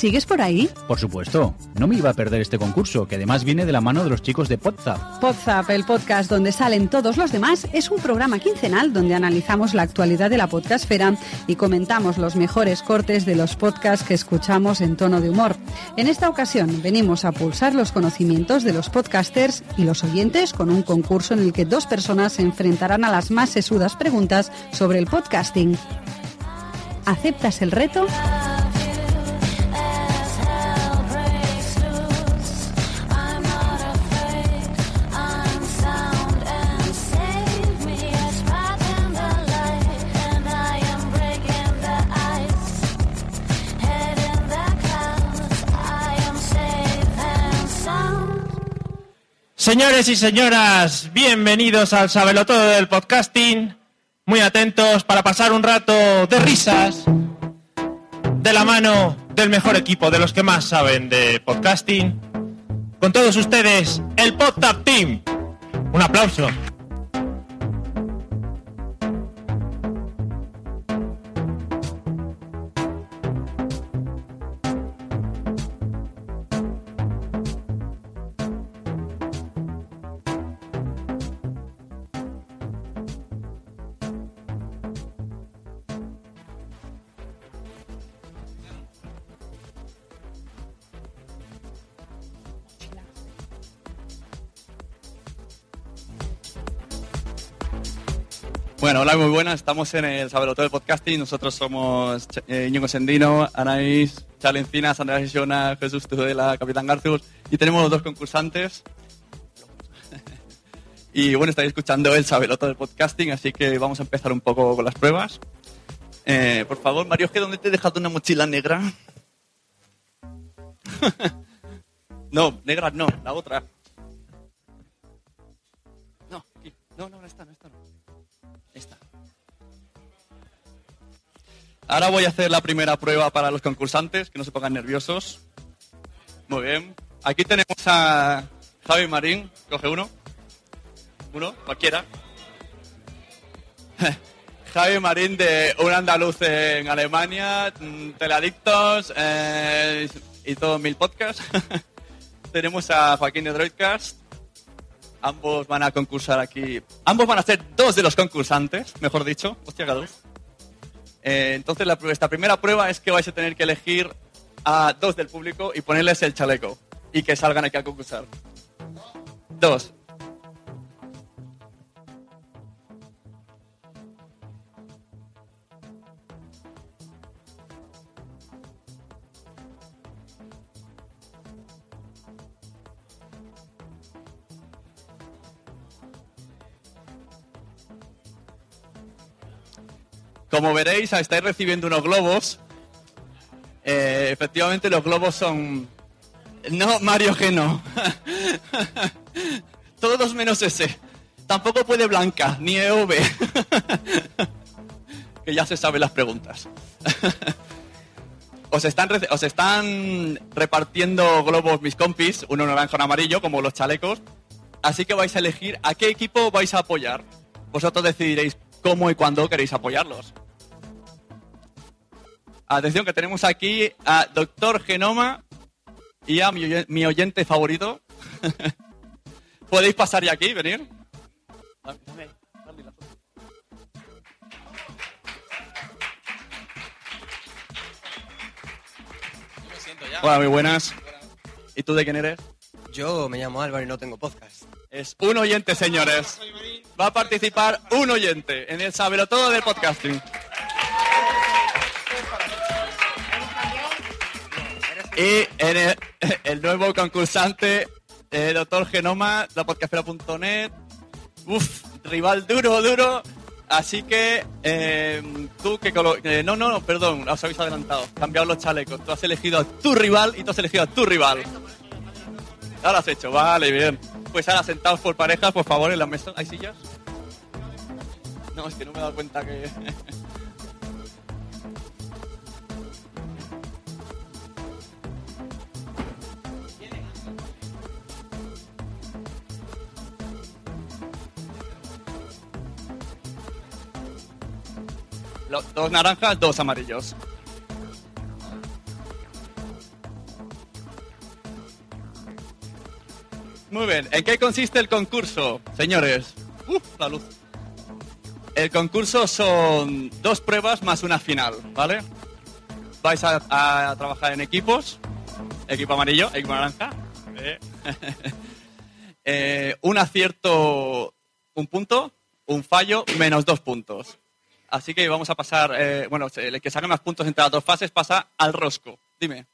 ¿Sigues por ahí? Por supuesto, no me iba a perder este concurso, que además viene de la mano de los chicos de Podzap. Podzap, el podcast donde salen todos los demás, es un programa quincenal donde analizamos la actualidad de la podcastfera y comentamos los mejores cortes de los podcasts que escuchamos en tono de humor. En esta ocasión venimos a pulsar los conocimientos de los podcasters y los oyentes con un concurso en el que dos personas se enfrentarán a las más sesudas preguntas sobre el podcasting. ¿Aceptas el reto? Señores y señoras, bienvenidos al Sabelotodo del podcasting. Muy atentos para pasar un rato de risas de la mano del mejor equipo, de los que más saben de podcasting. Con todos ustedes, el PodTap Team. Un aplauso. Hola, muy buenas. Estamos en el Sabeloto del Podcasting. Nosotros somos eh, Sendino, Anaís, Chale Encinas, Andrés Isona, Jesús Tudela, Capitán Garzur. Y tenemos dos concursantes. y bueno, estáis escuchando el Sabeloto del Podcasting, así que vamos a empezar un poco con las pruebas. Eh, por favor, Mario, ¿es que dónde te he dejado una mochila negra? no, negra no, la otra. No, aquí. no, no, no está, no está. Ahora voy a hacer la primera prueba para los concursantes, que no se pongan nerviosos. Muy bien. Aquí tenemos a Javi Marín. Coge uno. Uno, cualquiera. Javi Marín de Un Andaluz en Alemania, mm, Teleadictos eh, y todo mil podcasts. tenemos a Joaquín de Droidcast. Ambos van a concursar aquí. Ambos van a ser dos de los concursantes, mejor dicho. Hostia. Eh, entonces, la, esta primera prueba es que vais a tener que elegir a dos del público y ponerles el chaleco. Y que salgan aquí a concursar. Dos. Como veréis, estáis recibiendo unos globos. Eh, efectivamente, los globos son. No, Mario G no. Todos menos ese. Tampoco puede Blanca, ni EV. que ya se saben las preguntas. os, están os están repartiendo globos mis compis, uno naranja y uno amarillo, como los chalecos. Así que vais a elegir a qué equipo vais a apoyar. Vosotros decidiréis cómo y cuándo queréis apoyarlos. Atención que tenemos aquí a Doctor Genoma y a mi, mi oyente favorito. ¿Podéis pasar ya aquí, venir? Hola, muy buenas. ¿Y tú de quién eres? Yo me llamo Álvaro y no tengo podcast. Es un oyente, señores. Va a participar un oyente en el Sabelo Todo del podcasting. Y en el, el nuevo concursante, eh, Doctor Genoma, la podcastera.net. Uf, rival duro, duro. Así que, eh, tú que eh, no, no, no, perdón, os habéis adelantado. Cambiado los chalecos. Tú has elegido a tu rival y tú has elegido a tu rival. Ahora has hecho, vale, bien. Pues ahora sentados por parejas, por favor, en la mesa. ¿Hay sillas? No, es que no me he dado cuenta que. Dos naranjas, dos amarillos. Muy bien, ¿en qué consiste el concurso, señores? Uf, la luz. El concurso son dos pruebas más una final, ¿vale? Vais a, trabajar en equipos, equipo amarillo, equipo naranja. Eh, un acierto, un punto, un fallo, menos dos puntos. Así que vamos a pasar, eh, bueno, el que saque más puntos entre las dos fases pasa al rosco. Dime.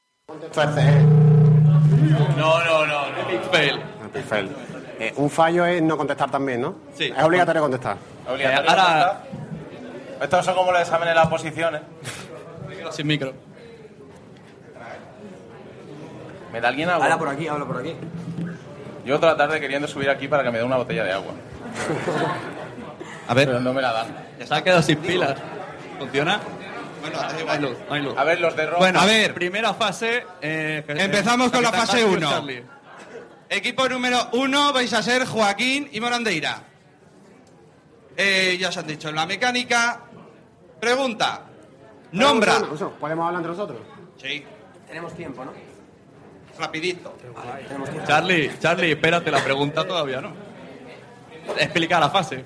No, no, no, no. Big fail. Perfecto. Eh, un fallo es no contestar también, ¿no? Sí. Es obligatorio contestar. Obligatorio ahora- Estos son como los exámenes de las posiciones. Sin micro. ¿Me da alguien agua? Habla por aquí, habla por aquí. Yo toda la tarde queriendo subir aquí para que me dé una botella de agua. A ver. Pero no me la dan. Ya se ha quedado sin pilas. ¿Funciona? Bueno, no hay luz, no hay luz. A ver, los de rojo. Bueno, A ver. primera fase. eh, Empezamos con la fase García 1. Charlie. Equipo número uno vais a ser Joaquín y Morandeira. Eh, ya os han dicho, en la mecánica. Pregunta. Nombra. ¿Podemos hablar entre nosotros? Sí, Tenemos tiempo, ¿no? rapidito. Tiempo. Charlie, Charlie, espérate, la pregunta todavía no. Explica la fase.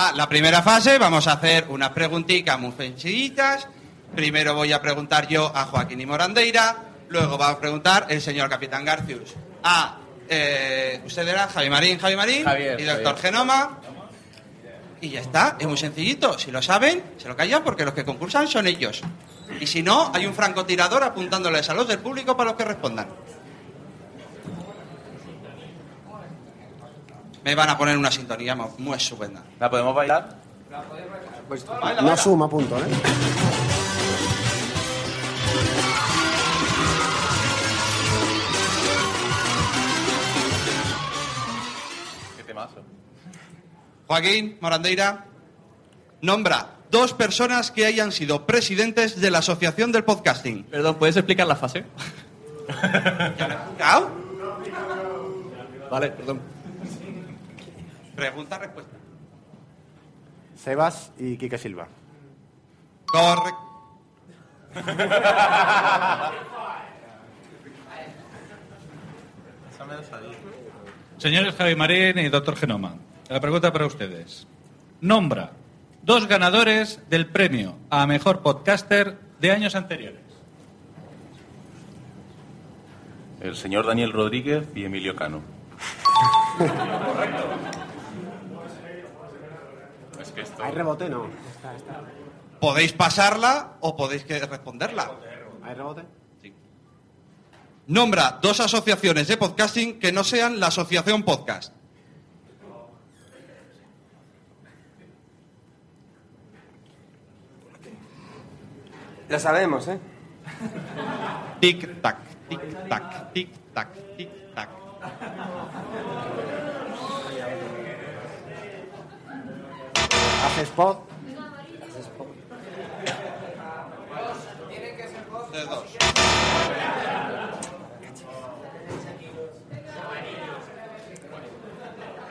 Ah, la primera fase vamos a hacer unas preguntitas muy sencillitas. Primero voy a preguntar yo a Joaquín y Morandeira. Luego va a preguntar el señor Capitán Garcius a... eh, usted era Javi Marín, Javi Marín Javier, y Doctor Javier. Genoma. Y ya está, es muy sencillito. Si lo saben, se lo callan porque los que concursan son ellos. Y si no, hay un francotirador apuntándoles a los del público para los que respondan. Me van a poner una sintonía mu- muy estupenda. ¿La podemos bailar? No suma punto, ¿eh? Qué temazo. Joaquín Morandeira, nombra dos personas que hayan sido presidentes de la Asociación del Podcasting. Perdón, ¿puedes explicar la fase? ¿Cao? Vale, perdón. Pregunta, respuesta. Sebas y Quique Silva. Correcto. Señores Javi Marín y Doctor Genoma, la pregunta para ustedes. Nombra dos ganadores del premio a Mejor Podcaster de años anteriores. El señor Daniel Rodríguez y Emilio Cano. Es que esto... ¿Hay rebote? No. Podéis pasarla o podéis que responderla. ¿Hay rebote? Nombra dos asociaciones de podcasting que no sean la Asociación Podcast. La sabemos, ¿eh? Tic tac, tic tac, tic tac, tic tac. Hace spot. De dos.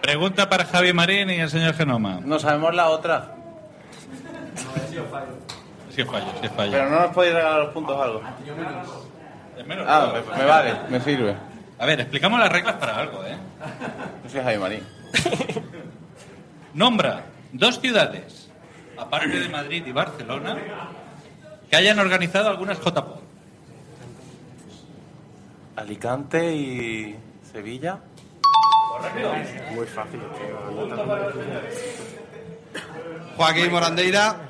Pregunta para Javi Marín y el señor Genoma. No sabemos la otra. Si es fallo, si es fallo. Pero no nos podéis regalar los puntos o algo. Menos Ah, me, me vale, me sirve. A ver, explicamos las reglas para algo, ¿eh? Yo soy Javi Marín. Nombra dos ciudades, aparte de Madrid y Barcelona, que hayan organizado algunas JPO. Alicante y Sevilla. Muy fácil. Joaquín Morandeira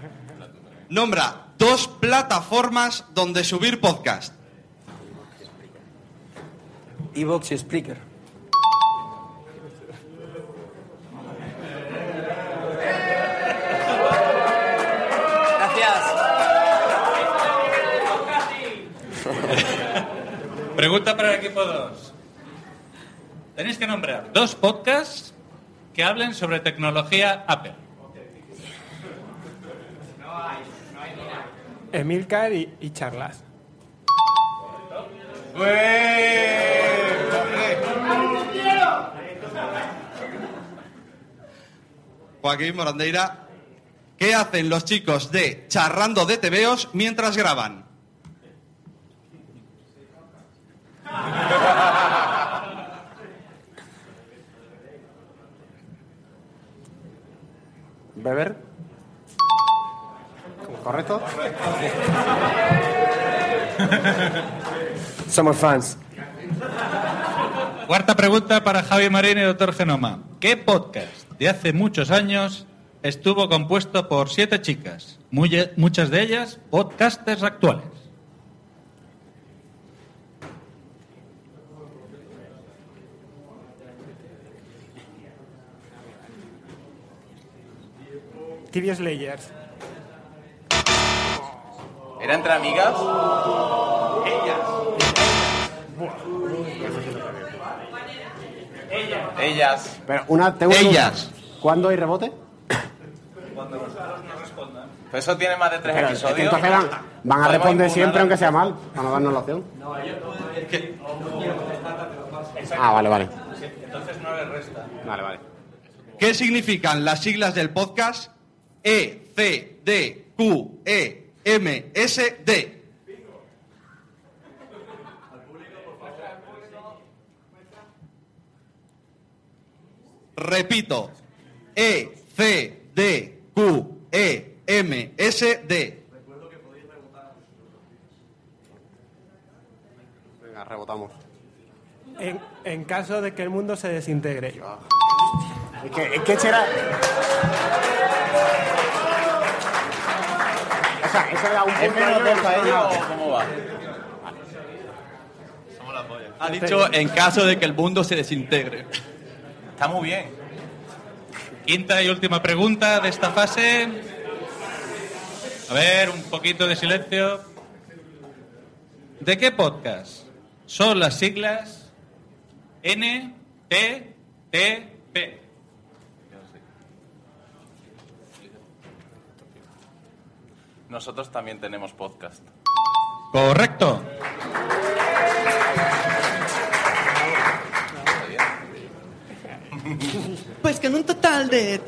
nombra dos plataformas donde subir podcast. Evox y Spreaker. Pregunta para el equipo 2. Tenéis que nombrar dos podcasts que hablen sobre tecnología Apple. Emilcar y, y Charlas. Joaquín Morandeira, ¿qué hacen los chicos de Charrando de TVOs mientras graban? ¿Beber? ¿Correcto? Somos fans. Cuarta pregunta para Javi Marín y doctor Genoma. ¿Qué podcast de hace muchos años estuvo compuesto por siete chicas? Muy- muchas de ellas podcasters actuales. TV Slayers. ¿Era entre amigas? Ellas. Ellas. Pero una, tengo una Ellas. ¿Cuándo hay rebote? Pues eso tiene más de tres Pero episodios. entonces van, van a responder siempre a- aunque sea mal, para no darnos la opción. Ah, vale, vale. Entonces no le resta. Vale, vale. ¿Qué significan las siglas del podcast E, C, D, Q, E, M, S, D? Repito. E, C, D, Q, E, M, S, D. Venga, rebotamos. En, en caso de que el mundo se desintegre. Es que, es que. O sea, era un ¿Es punto menos yo dos y para nosotros ellos nada. o cómo va? Ha dicho en caso de que el mundo se desintegre. Está muy bien. Quinta y última pregunta de esta fase. A ver, un poquito de silencio. ¿De qué podcast son las siglas N, T, T, P? Nosotros también tenemos podcast. Correcto. Pues con un total de...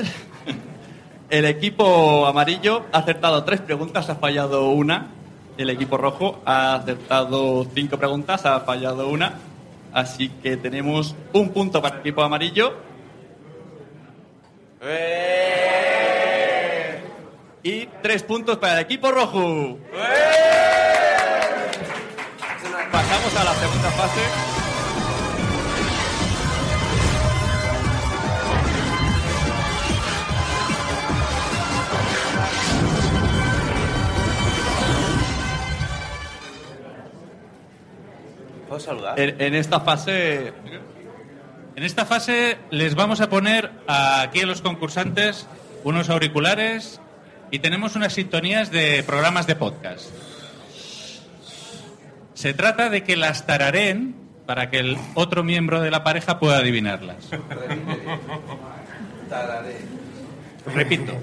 El equipo amarillo ha acertado tres preguntas, ha fallado una. El equipo rojo ha acertado cinco preguntas, ha fallado una. Así que tenemos un punto para el equipo amarillo y tres puntos para el equipo rojo. Pasamos a la segunda fase. ¿Puedo saludar? En, en esta fase En esta fase les vamos a poner aquí a los concursantes unos auriculares y tenemos unas sintonías de programas de podcast. Se trata de que las tarareen para que el otro miembro de la pareja pueda adivinarlas. Repito,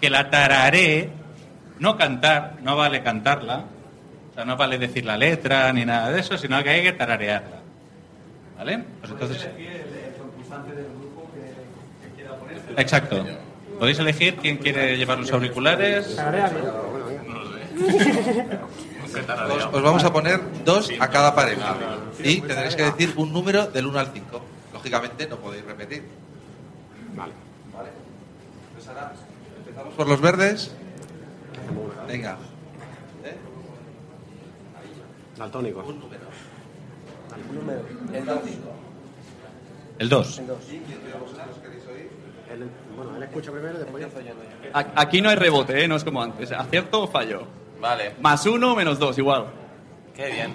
que la tararee, no cantar, no vale cantarla, o sea, no vale decir la letra ni nada de eso, sino que hay que tararearla. ¿Vale? Pues entonces... Exacto. Podéis elegir quién quiere llevar los auriculares. Os, os vamos a poner dos a cada pareja. Y tendréis que decir un número del 1 al 5. Lógicamente no podéis repetir. Vale. Vale. Pues ahora empezamos por los verdes. Venga. ¿Eh? Daltónico. Un número. Un número. El dos. El 2. El dos. Él- bueno, él escucha primero y después yo. Aquí no hay rebote, ¿eh? No es como antes. ¿Acierto o fallo? Vale, Más uno menos dos, igual. qué bien.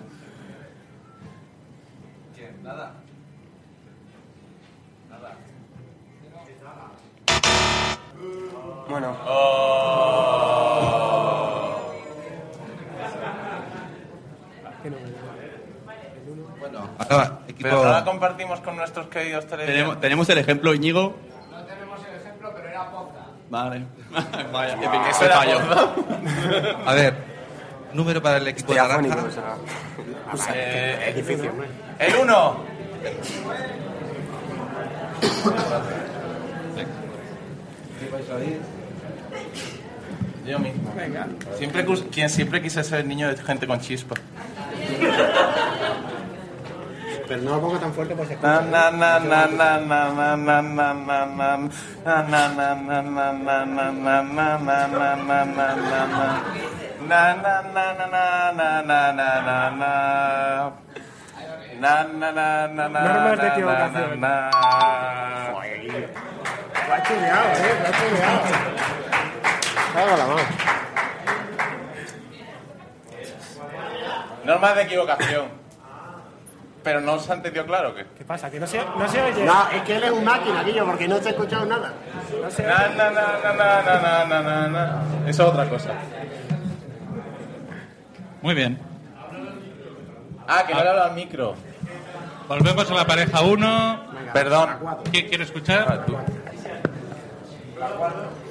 Bueno, Bueno, ahora, equipo. Pero no la compartimos con nuestros queridos televidentes. Tenemos, tenemos el ejemplo, Íñigo. No tenemos el ejemplo, pero era poza. Vale. Vaya, ¿Eso qué era fallo. poza? A ver, número para el equipo estoy naranja. afónico. o sea. Eh, Es difícil, el uno. Yo mismo. Venga. Siempre, quien siempre quise ser niño de gente con chispa. Pero no lo ponga tan fuerte porque se Na escucha. na na na na na na na na na na na na na na Normas de equivocación. Pero no se ha entendido claro que. ¿Qué pasa? ¿Que no se, no se oye? No, es que él es un máquina, Guillo, porque no te ha escuchado nada. No se na, oye. Na, na, na, Eso es otra cosa. Muy bien. Ah, que no le al micro. Volvemos a la pareja 1. Perdón. ¿Quién quiere escuchar? La 4.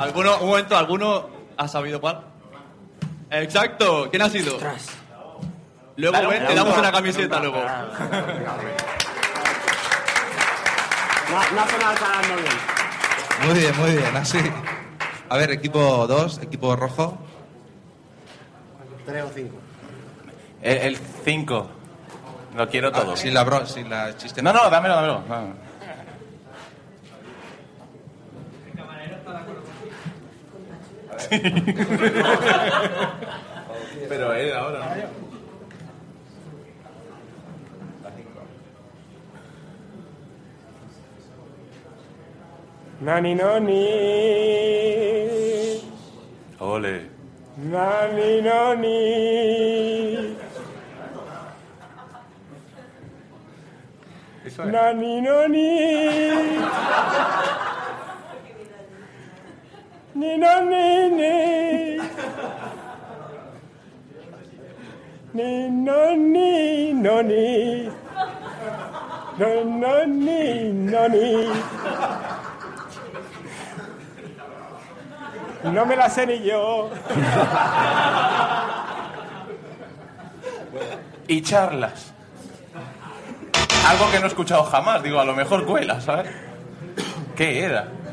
¿Alguno, un momento, ¿alguno ha sabido cuál? Exacto, ¿quién ha sido? Luego ven, te damos una camiseta luego. No, no bien. Muy bien, muy bien, así. A ver, equipo 2, equipo rojo. Tres o cinco. El 5. Lo quiero todo. Ah, sin la bro, sin la chiste. No, no, dámelo, dámelo. Pero él ahora, ¿no? Nani, noni. Ole. Nani, noni. Eso es. Nani, noni. Ni, nani, ni. Ni, no, ni, no, ni. No, no, ni, no, ni. No me la sé ni yo. Y charlas. Algo que no he escuchado jamás. Digo, a lo mejor cuela, ¿sabes? ¿Qué era?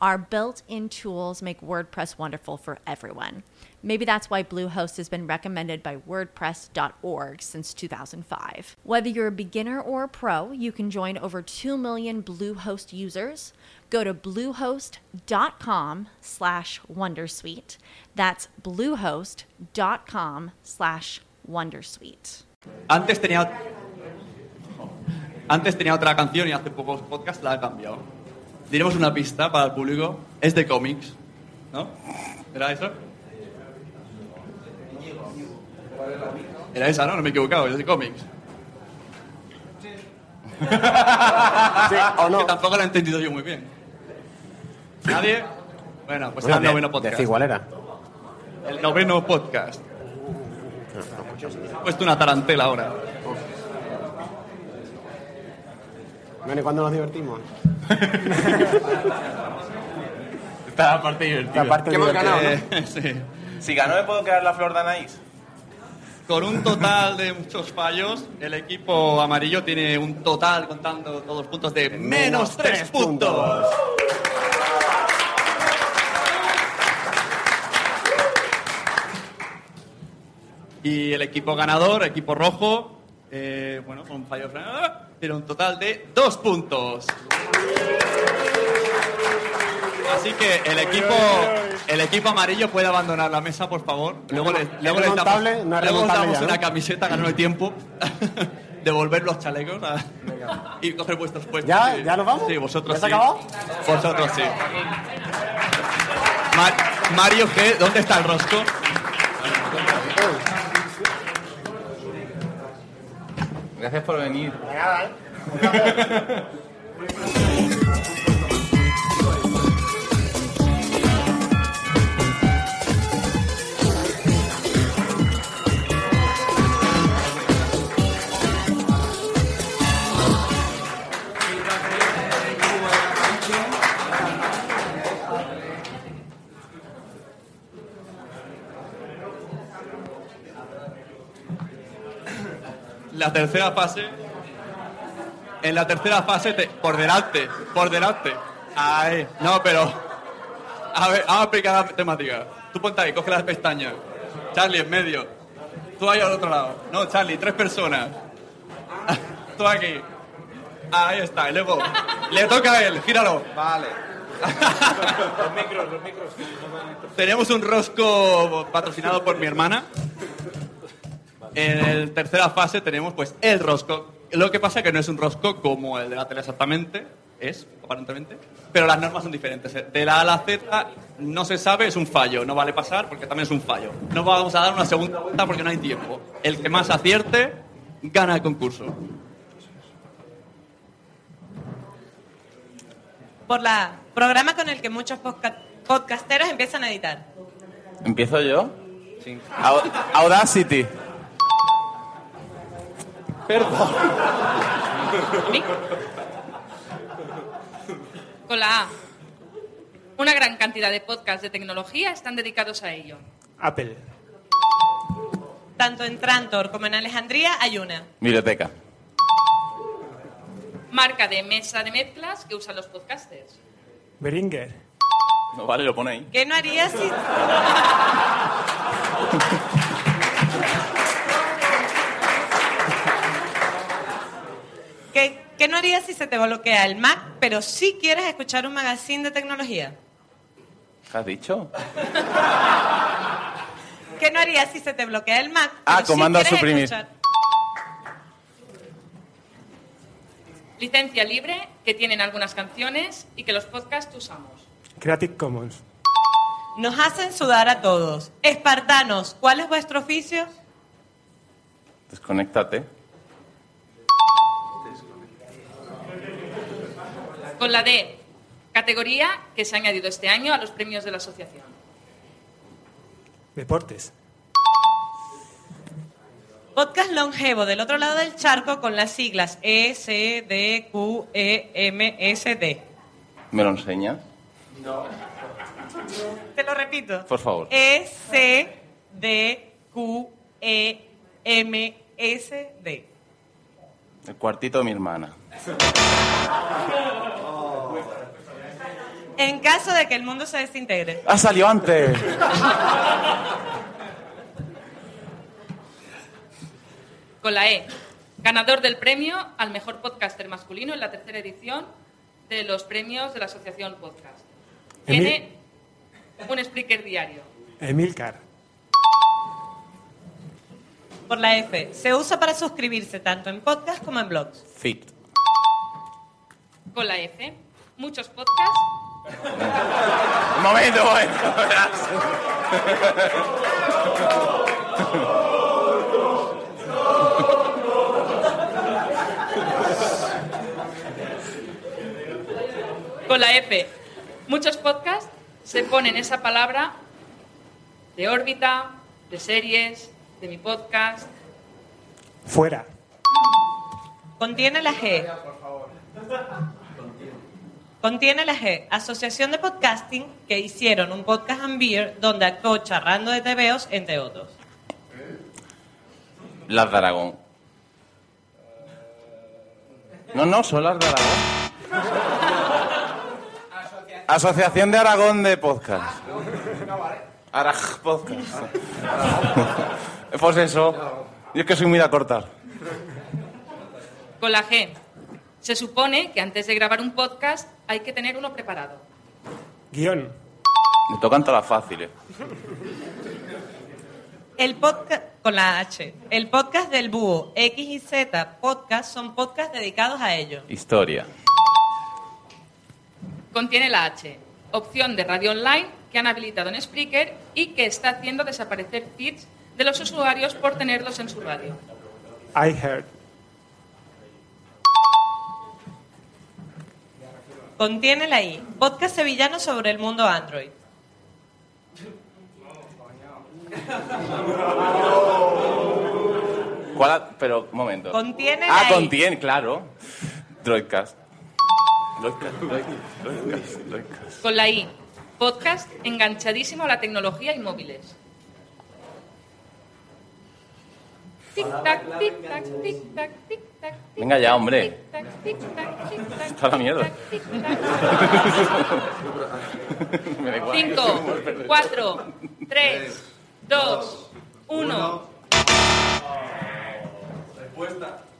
our built in tools make WordPress wonderful for everyone. Maybe that's why Bluehost has been recommended by WordPress.org since 2005. Whether you're a beginner or a pro, you can join over 2 million Bluehost users. Go to bluehost.com slash wondersuite. That's bluehost.com slash wondersuite. Antes tenía, antes tenía otra canción y hace pocos podcasts la he cambiado. Diremos una pista para el público. Es de cómics, ¿no? ¿Era eso? Era esa, ¿no? No me he equivocado, es de cómics. Sí, o no. Que tampoco la he entendido yo muy bien. ¿Nadie? Bueno, pues Bueno, era el noveno podcast. cuál era. El noveno podcast. He puesto una tarantela ahora. Bueno, ¿y cuándo nos divertimos? Esta parte divertida. La parte ¿Qué hemos ganado, no? Sí. Si ganó, ¿me puedo quedar la flor de Anaís? Con un total de muchos fallos, el equipo amarillo tiene un total, contando todos los puntos, de menos tres puntos. Y el equipo ganador, equipo rojo, eh, bueno, con fallos, ¡ah! tiene un total de dos puntos. Así que el equipo, el equipo amarillo puede abandonar la mesa, por favor. Luego les, luego les damos, remontable? No es luego les remontable damos ya, ¿no? una camiseta, ganando el tiempo, devolver los chalecos a- y coger vuestros puestos. ¿Ya? ¿Ya nos vamos? Sí, vosotros ¿Ya se sí. ha acabado? Vosotros sí. Ma- Mario G, ¿dónde está el rosco? Gracias por venir. La tercera fase. En la tercera fase, te- por delante, por delante. Ahí. No, pero. A ver, vamos a explicar la temática. Tú ponte ahí, coge las pestañas. Charlie en medio. Tú ahí al otro lado. No, Charlie, tres personas. Tú aquí. Ahí está, y luego. Le toca a él, gíralo. Vale. Los micros, los micros. Tenemos un rosco patrocinado por mi hermana. En la tercera fase tenemos pues el rosco. Lo que pasa es que no es un rosco como el de la tele exactamente, es, aparentemente, pero las normas son diferentes. De la A a la Z no se sabe, es un fallo. No vale pasar porque también es un fallo. No vamos a dar una segunda vuelta porque no hay tiempo. El que más acierte gana el concurso. Por la programa con el que muchos podca- podcasteros empiezan a editar. ¿Empiezo yo? Sí. Audacity. Perdón. Con la A. Una gran cantidad de podcasts de tecnología están dedicados a ello. Apple. Tanto en Trantor como en Alejandría hay una. Biblioteca. Marca de mesa de mezclas que usan los podcasters. Beringer. No vale, lo pone ahí. ¿Qué no harías si... ¿Qué, no harías si se te bloquea el Mac, pero sí quieres escuchar un magazine de tecnología? ¿Qué has dicho? ¿Qué no harías si se te bloquea el Mac? Ah, pero sí comando a suprimir. escuchar- Licencia libre que tienen algunas canciones y que los podcasts usamos. Creative Commons. Nos hacen sudar a todos. Espartanos, ¿cuál es vuestro oficio? Desconéctate. Con la D, categoría que se ha añadido este año a los premios de la asociación. Deportes. Podcast longevo del otro lado del charco con las siglas E, C, D, Q, E, M, S, D. ¿Me lo enseñas? Te lo repito. Por favor. E, C, D, Q, E, M, S, D. El cuartito de mi hermana. En caso de que el mundo se desintegre. ¡Ha salido antes! Con la E, ganador del premio al mejor podcaster masculino en la tercera edición de los premios de la asociación Podcast. Tiene un speaker diario. Emilcar. Por la F, se usa para suscribirse tanto en podcast como en blogs. Fit. Con la F, muchos podcasts Un momento. Con la F, muchos podcasts se ponen esa palabra de órbita, de series, de mi podcast. Fuera. Contiene la G. Contiene la G, Asociación de Podcasting, que hicieron un podcast and beer donde actuó charrando de TVOs, entre otros. Las de Aragón. No, no, son las de Aragón. Asociación de Aragón de Podcast. Araj Podcast. Pues eso. Yo es que soy muy de cortar. Con la G, se supone que antes de grabar un podcast hay que tener uno preparado. Guión. Me tocan todas las fáciles. El podcast, con la H, el podcast del búho X y Z podcast son podcasts dedicados a ello. Historia. Contiene la H, opción de radio online que han habilitado en Spreaker y que está haciendo desaparecer feeds de los usuarios por tenerlos en su radio. I heard. Contiene la I, podcast sevillano sobre el mundo Android. ¿Cuál ha- Pero, un momento. Contiene Ah, la I. contiene, claro. Droidcast. Droidcast, Droidcast, Droidcast, Droidcast. Con la I, podcast enganchadísimo a la tecnología y móviles. Tic-tac, tic-tac, tic-tac, tic-tac. Venga ya, hombre. tic-tac, tic-tac, tic-tac, Está la igual. Cinco, cuatro, tres, dos, uno.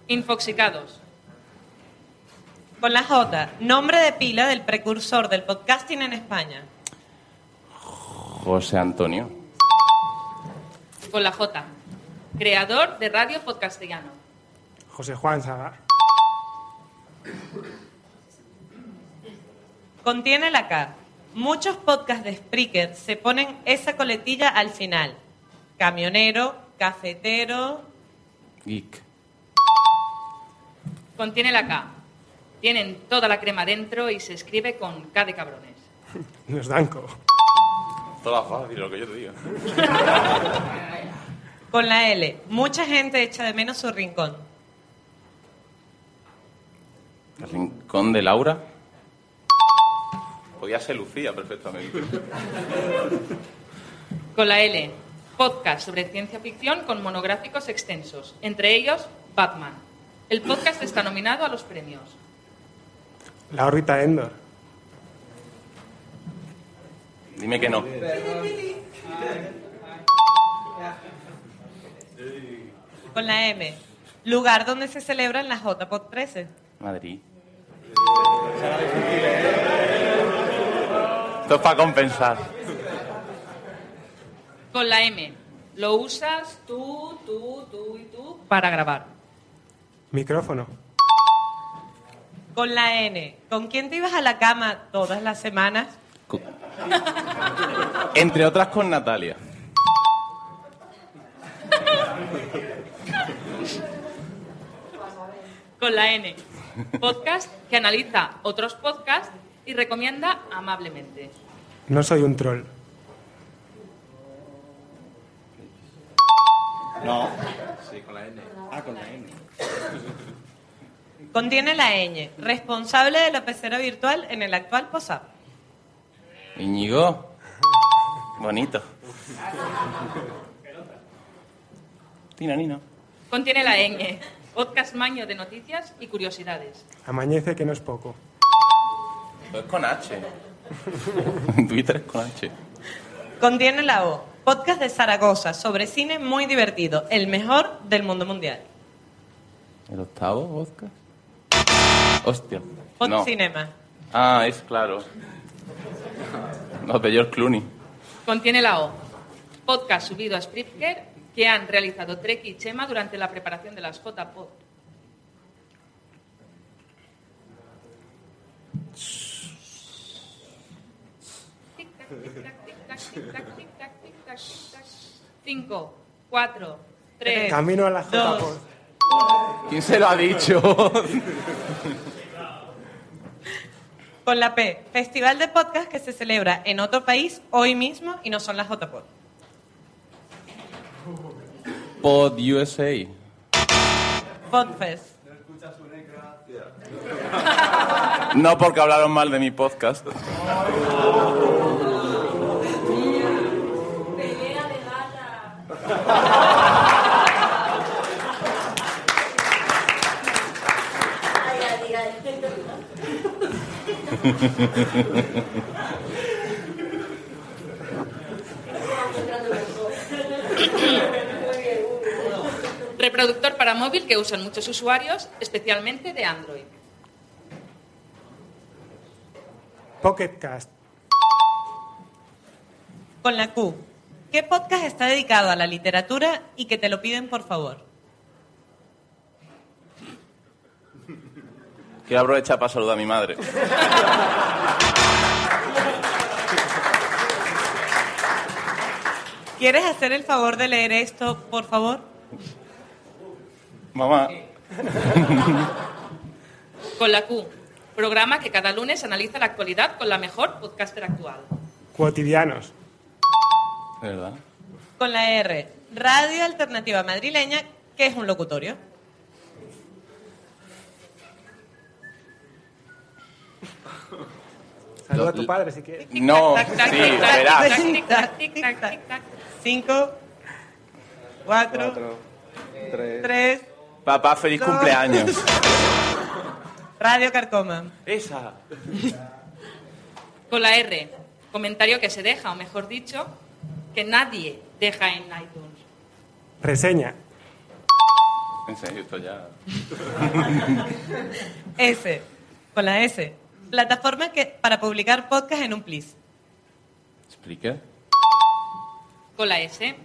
Infoxicados. Con la J, nombre de pila del precursor del podcasting en España. José Antonio. Con la J. Creador de Radio Podcastellano. José Juan Saga. Contiene la K. Muchos podcasts de Spreaker se ponen esa coletilla al final. Camionero, cafetero. Geek. Contiene la K. Tienen toda la crema dentro y se escribe con K de cabrones. Nos danco. Toda fácil, lo que yo te diga. Con la L. Mucha gente echa de menos su rincón. El rincón de Laura. Podía ser Lucía perfectamente. Con la L. Podcast sobre ciencia ficción con monográficos extensos. Entre ellos, Batman. El podcast está nominado a los premios. La órbita Endor. Dime que no. Con la M. Lugar donde se celebran las JPOD 13. Madrid. Esto es para compensar. Con la M. Lo usas tú, tú, tú y tú para grabar. Micrófono. Con la N. ¿Con quién te ibas a la cama todas las semanas? Entre otras con Natalia. Con la N. Podcast que analiza otros podcasts y recomienda amablemente. No soy un troll. No. Sí, con la N. Ah, con la N. Contiene la ñ. Responsable de la pecera virtual en el actual POSAP. Íñigo. Bonito. Tina, Nino. Contiene la ñ. Podcast maño de noticias y curiosidades. Amañece que no es poco. Es con H. Twitter es con H. Contiene la O. Podcast de Zaragoza sobre cine muy divertido. El mejor del mundo mundial. ¿El octavo podcast? Hostia. Pod No. Cinema. Ah, es claro. Los de George Clooney. Contiene la O. Podcast subido a Spreaker que han realizado Trek y Chema durante la preparación de las JPod. Tic-tac. Cinco, cuatro, tres. Camino a la dos, JPOD. ¿Quién se lo ha dicho? Con la P. Festival de podcast que se celebra en otro país hoy mismo y no son las JPod. Pod USA. Podfest. No porque hablaron mal de mi podcast. Reproductor para móvil que usan muchos usuarios, especialmente de Android. Pocket Cast. Con la Q. ¿Qué podcast está dedicado a la literatura y que te lo piden por favor? Quiero aprovechar para saludar a mi madre. ¿Quieres hacer el favor de leer esto, por favor? Mamá. Con la Q. Programa que cada lunes analiza la actualidad con la mejor podcaster actual. Cotidianos. ¿Verdad? Con la R. Radio Alternativa Madrileña, que es un locutorio. Saluda a tu padre si quieres. No, sí, verás. Cinco, cuatro, tres. Papá, feliz cumpleaños. Radio Carcoma. Esa. Con la R. Comentario que se deja, o mejor dicho, que nadie deja en iTunes. Reseña. En serio, esto ya. S. Con la S. Plataforma que, para publicar podcast en un plis. ¿Explica? Con la S.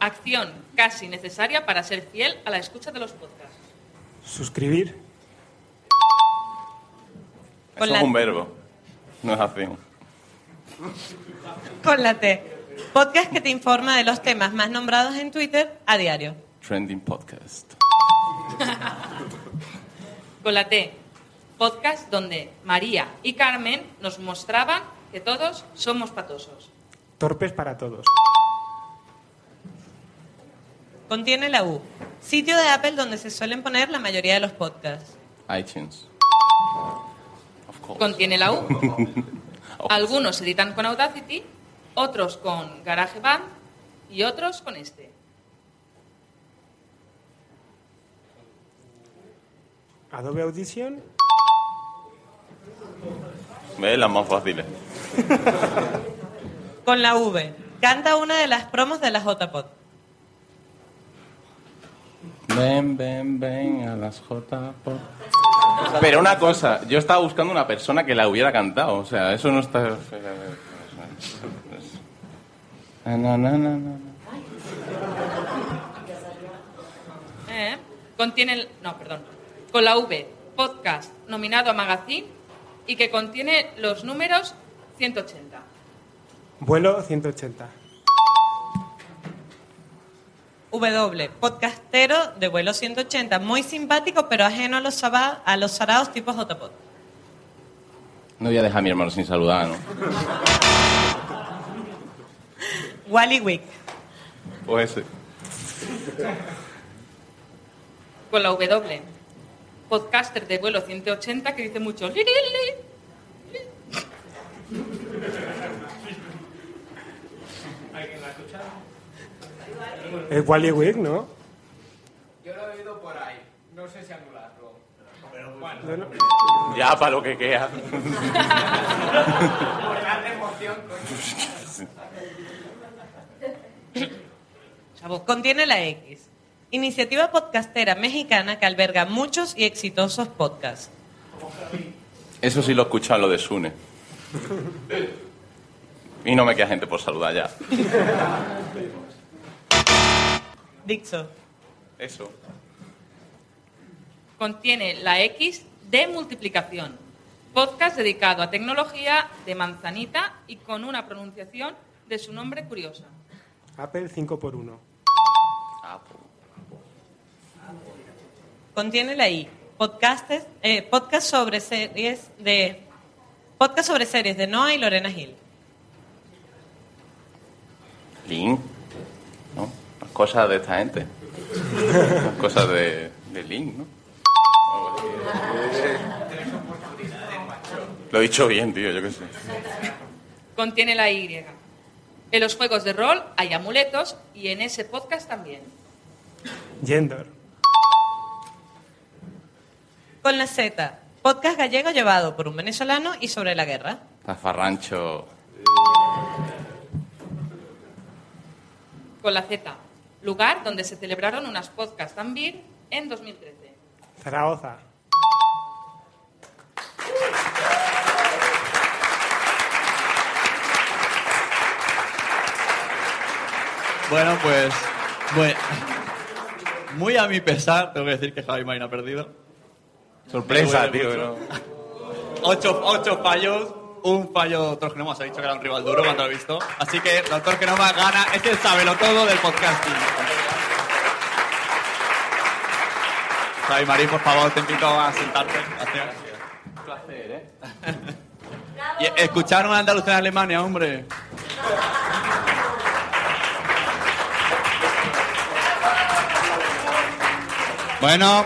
Acción casi necesaria para ser fiel a la escucha de los podcasts. Suscribir. Con Eso la- es un verbo. No es acción. Con la T. Podcast que te informa de los temas más nombrados en Twitter a diario. Trending podcast. Con la T. Podcast donde María y Carmen nos mostraban que todos somos patosos. Torpes para todos. Contiene la U. Sitio de Apple donde se suelen poner la mayoría de los podcasts. iTunes. Contiene la U. Algunos editan con Audacity, otros con GarageBand y otros con este. Adobe Audition. ¿Ves? Las más fáciles. Con la V. Canta una de las promos de la JPod. No Ven, ven, ven a las J. por- Pero una cosa, yo estaba buscando una persona que la hubiera cantado. O sea, eso no está. Na, na, na, na, na. ¿Eh? Contiene, el- no, perdón, con la V, podcast nominado a Magazine y que contiene los números 180. Vuelo 180. W, podcastero de vuelo 180, muy simpático pero ajeno a los, a los sarados tipos JPod. No voy a dejar a mi hermano sin saludar, ¿no? Wally Wick, O ese. Con la W, podcaster de vuelo 180 que dice mucho. "Li, li, li". Es Wally Wick, ¿no? Yo lo he oído por ahí. No sé si anularlo. Pero bueno. Bueno. Ya, para lo que queda. Por darle emoción, Chavo, contiene la X. Iniciativa podcastera mexicana que alberga muchos y exitosos podcasts. Eso sí lo he escuchado lo de Sune. Y no me queda gente por saludar ya. Dixo. Eso. Contiene la X de multiplicación. Podcast dedicado a tecnología de manzanita y con una pronunciación de su nombre curiosa. Apple 5 por 1 Contiene la I. Podcastes, eh, podcast sobre series de podcast sobre series de Noah y Lorena Hill. Link. Cosas de esta gente. Las cosas de, de Link, ¿no? Lo he dicho bien, tío, yo qué sé. Contiene la Y. En los juegos de rol hay amuletos y en ese podcast también. Gender. Con la Z. Podcast gallego llevado por un venezolano y sobre la guerra. Zafarrancho. Con la Z. Lugar donde se celebraron unas podcasts también en 2013. Zaragoza. Bueno, pues. Bueno, muy a mi pesar, tengo que decir que Javi Marín ha perdido. Sorpresa, tío. Ocho, ocho fallos, un fallo doctor Genoma se ha dicho que era un rival duro cuando lo he visto. Así que doctor Genoma gana, es el sábelo todo del podcasting. Javi Marín, por favor, te invito a sentarte. Gracias. Un placer, ¿eh? Y escuchar un andaluz en Alemania, hombre. Bueno,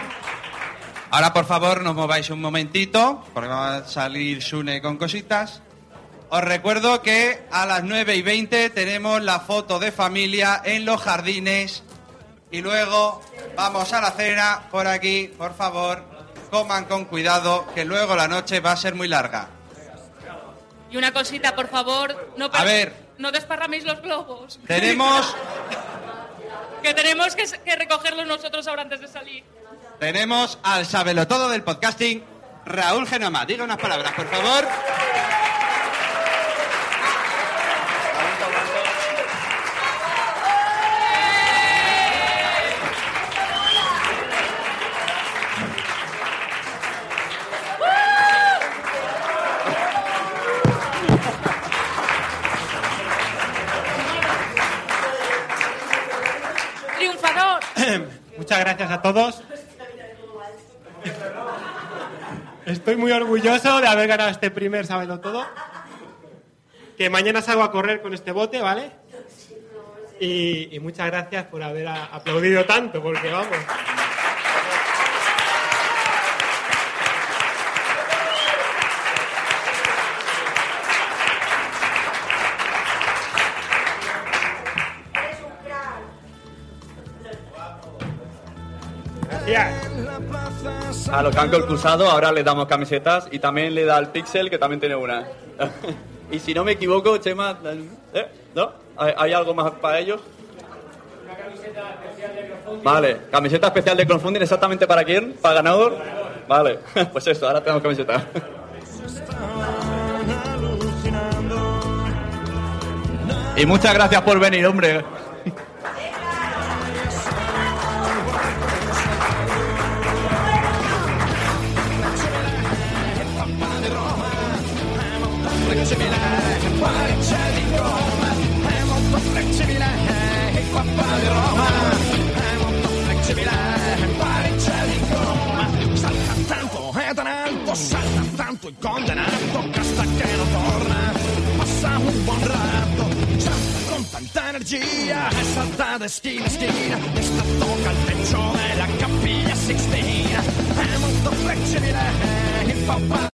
ahora por favor nos mováis un momentito, porque va a salir Sune con cositas. Os recuerdo que a las 9 y 20 tenemos la foto de familia en los jardines y luego vamos a la cena por aquí, por favor. Coman con cuidado, que luego la noche va a ser muy larga. Y una cosita, por favor, no, A ver. no desparraméis los globos. Tenemos, Que tenemos que, que recogerlos nosotros ahora antes de salir. tenemos al sabelotodo del podcasting, Raúl Genoma. Diga unas palabras, por favor. Muchas gracias a todos. Estoy muy orgulloso de haber ganado este primer Sábelo Todo. Que mañana salgo a correr con este bote, ¿vale? Y, muchas gracias por haber aplaudido tanto, porque vamos. A los que han concursado ahora les damos camisetas y también le da al Pixel que también tiene una. y si no me equivoco, Chema, ¿eh? ¿no? ¿Hay, algo más para ellos? Vale, camiseta especial de crowdfunding, ¿exactamente para quién? ¿Para ganador? Vale, pues eso, ahora tenemos camiseta. Y muchas gracias por venir, hombre. Salta tanto il condannato, casta che non torna, passa un buon rato, salta con tanta energia, è salta da schina a schina, e sta tocca il peccione, la cappiglia Sixtina, è molto flessibile, il papà.